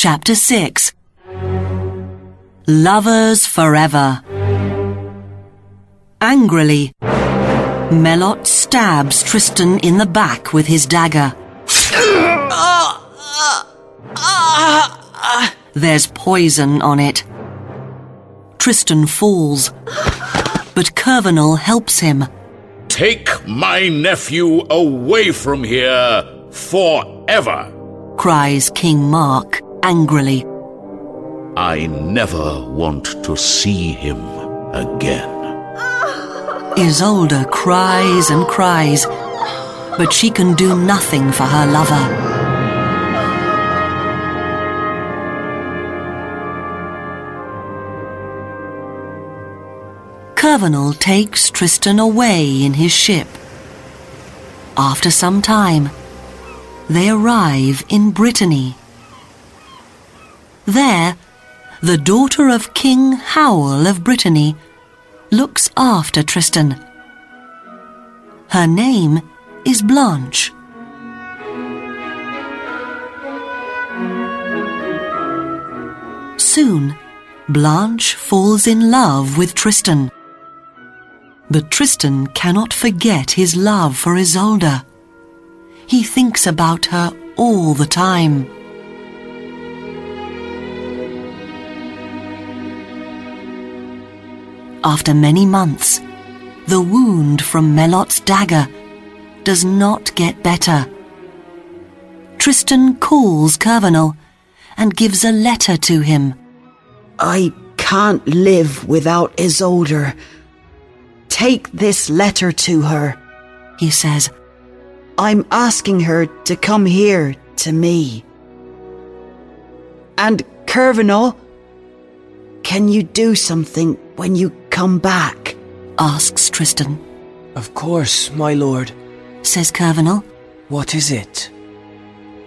Chapter 6 Lovers Forever Angrily, Melot stabs Tristan in the back with his dagger. There's poison on it. Tristan falls, but Curvenal helps him. Take my nephew away from here forever. cries King Mark angrily. I never want to see him again. Isolde cries and cries, but she can do nothing for her lover. Curvenal takes Tristan away in his ship. After some time, they arrive in Brittany. There, the daughter of King Howell of Brittany looks after Tristan. Her name is Blanche. Soon, Blanche falls in love with Tristan. But Tristan cannot forget his love for Isolde. He thinks about her all the time. After many months, the wound from Melot's dagger does not get better. Tristan calls Curvenal and gives a letter to him. I can't live without Isolde. Take this letter to her. He says, I'm asking her to come here to me. And Curvenal, can you do something when you come back? asks Tristan. Of course, my lord. Says Curvenal, What is it?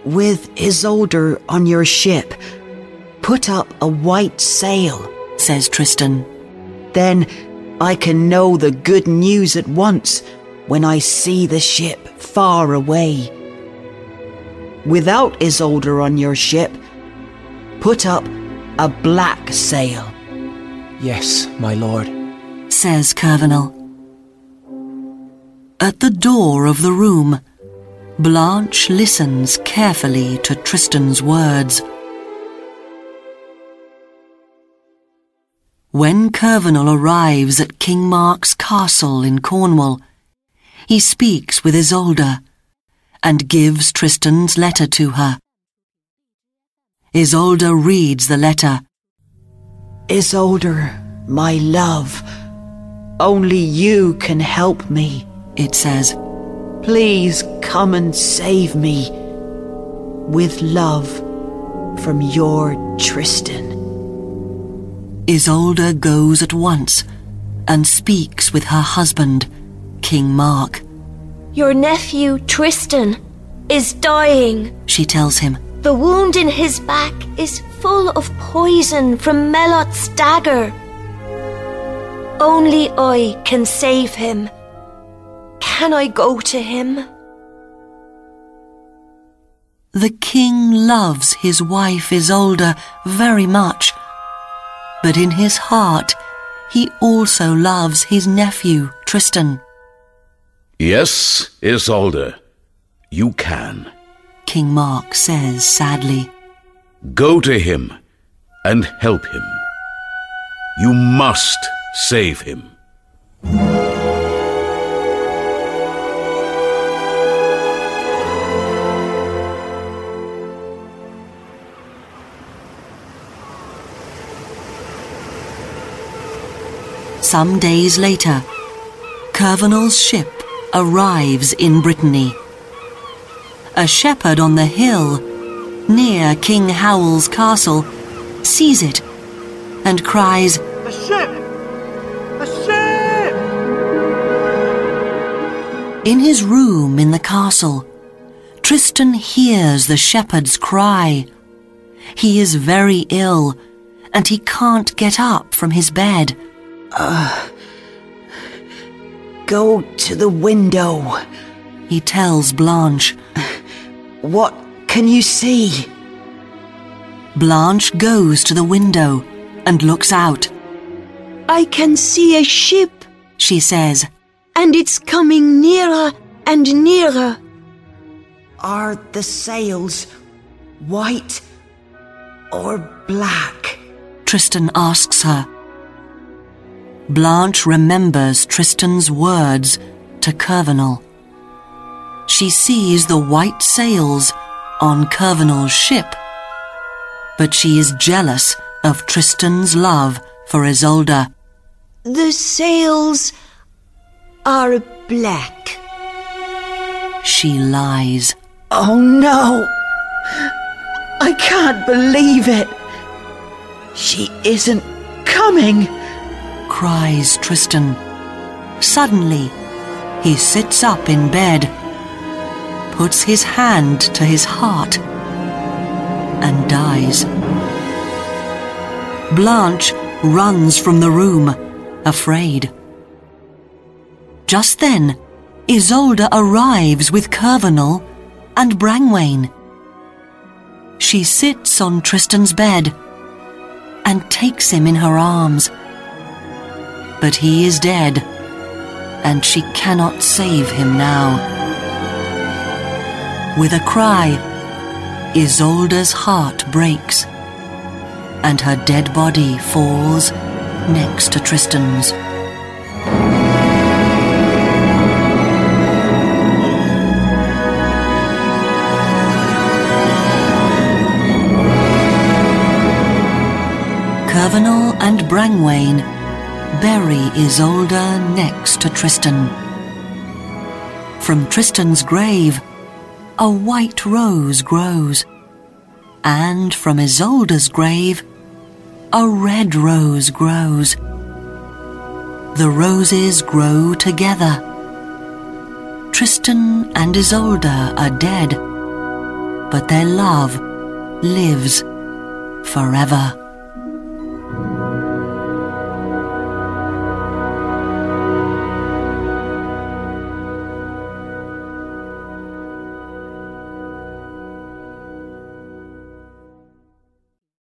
With Isolde on your ship, put up a white sail. says Tristan. Then I can know the good news at once when I see the ship far away. Without Isolde on your ship, put up a black sail. Yes, my lord. Says Curvenal. At the door of the room, Blanche listens carefully to Tristan's words. When Curvenal arrives at King Mark's castle in Cornwall, he speaks with Isolde and gives Tristan's letter to her. Isolde reads the letter. Isolde, my love, only you can help me. It says, Please come and save me. With love from your Tristan. Isolde goes at once and speaks with her husband, King Mark. Your nephew Tristan is dying. She tells him, The wound in his back is full of poison from Melot's dagger. Only I can save him. Can I go to him? The king loves his wife Isolde very much, but in his heart he also loves his nephew Tristan. Yes, Isolde, you can. King Mark says sadly. Go to him and help him. You must save him. Some days later, Curvenal's ship arrives in Brittany. A shepherd on the hill, near King Howell's castle, sees it and cries, A ship! In his room in the castle, Tristan hears the shepherd's cry. He is very ill and he can't get up from his bed. Go to the window. He tells Blanche. What can you see? Blanche goes to the window and looks out. I can see a ship, She says, and it's coming nearer and nearer. Are the sails white or black? Tristan asks her. Blanche remembers Tristan's words to Curvenal. She sees the white sails on Curvenal's ship, but she is jealous of Tristan's love for Isolde. The sails are black. She lies. Oh no! I can't believe it! She isn't coming! cries Tristan. Suddenly, he sits up in bed, puts his hand to his heart, and dies. Blanche runs from the room, afraid. Just then, Isolde arrives with Curvenal and Brangwain. She sits on Tristan's bed and takes him in her arms. But he is dead, and she cannot save him now. With a cry, Isolde's heart breaks, and her dead body falls next to Tristan's. And Brangwain bury Isolde next to Tristan. From Tristan's grave, a white rose grows, and from Isolde's grave, a red rose grows. The roses grow together. Tristan and Isolde are dead, but their love lives forever.